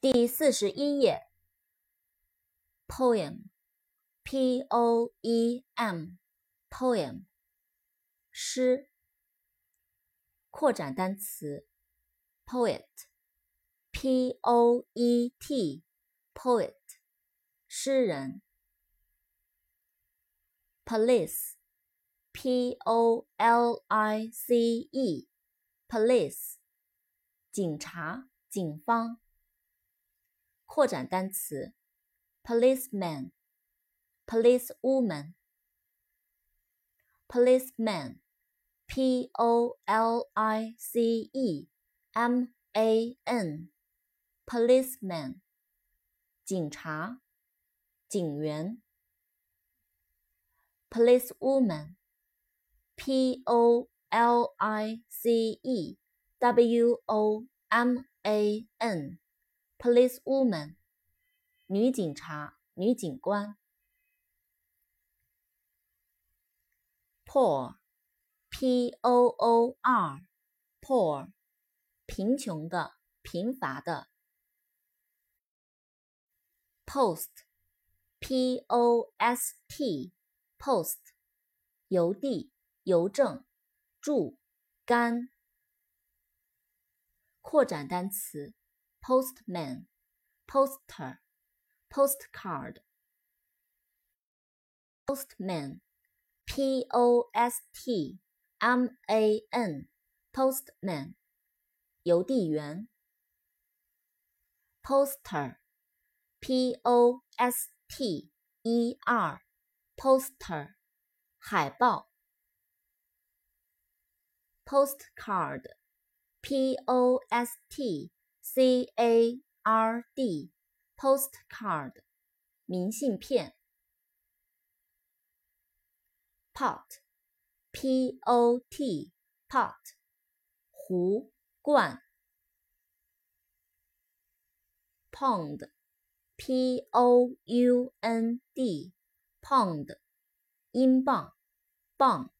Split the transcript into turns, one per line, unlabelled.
第四十一页，poem，p-o-e-m，poem，诗。扩展单词，poet，p-o-e-t，poet，诗人。police，p-o-l-i-c-e，police，警察，警方。扩展单词：policeman，policewoman，policeman，p o l i c e m a n，policeman，警察，警员。policewoman，p o l i c e w o m a n。Policewoman，女警察、女警官。Poor，P-O-O-R，Poor，贫穷的、贫乏的。Post，P-O-S-T，Post，邮递、邮政、注、干。扩展单词。postman, poster, postcard, postman, p o s t m a n, postman, 邮递员。poster, p o s t e r, poster, 海报。postcard, p o s t C A R D，postcard，明信片。pot，P O T，pot，壶罐。pound，P O U N D，pound，英镑，磅。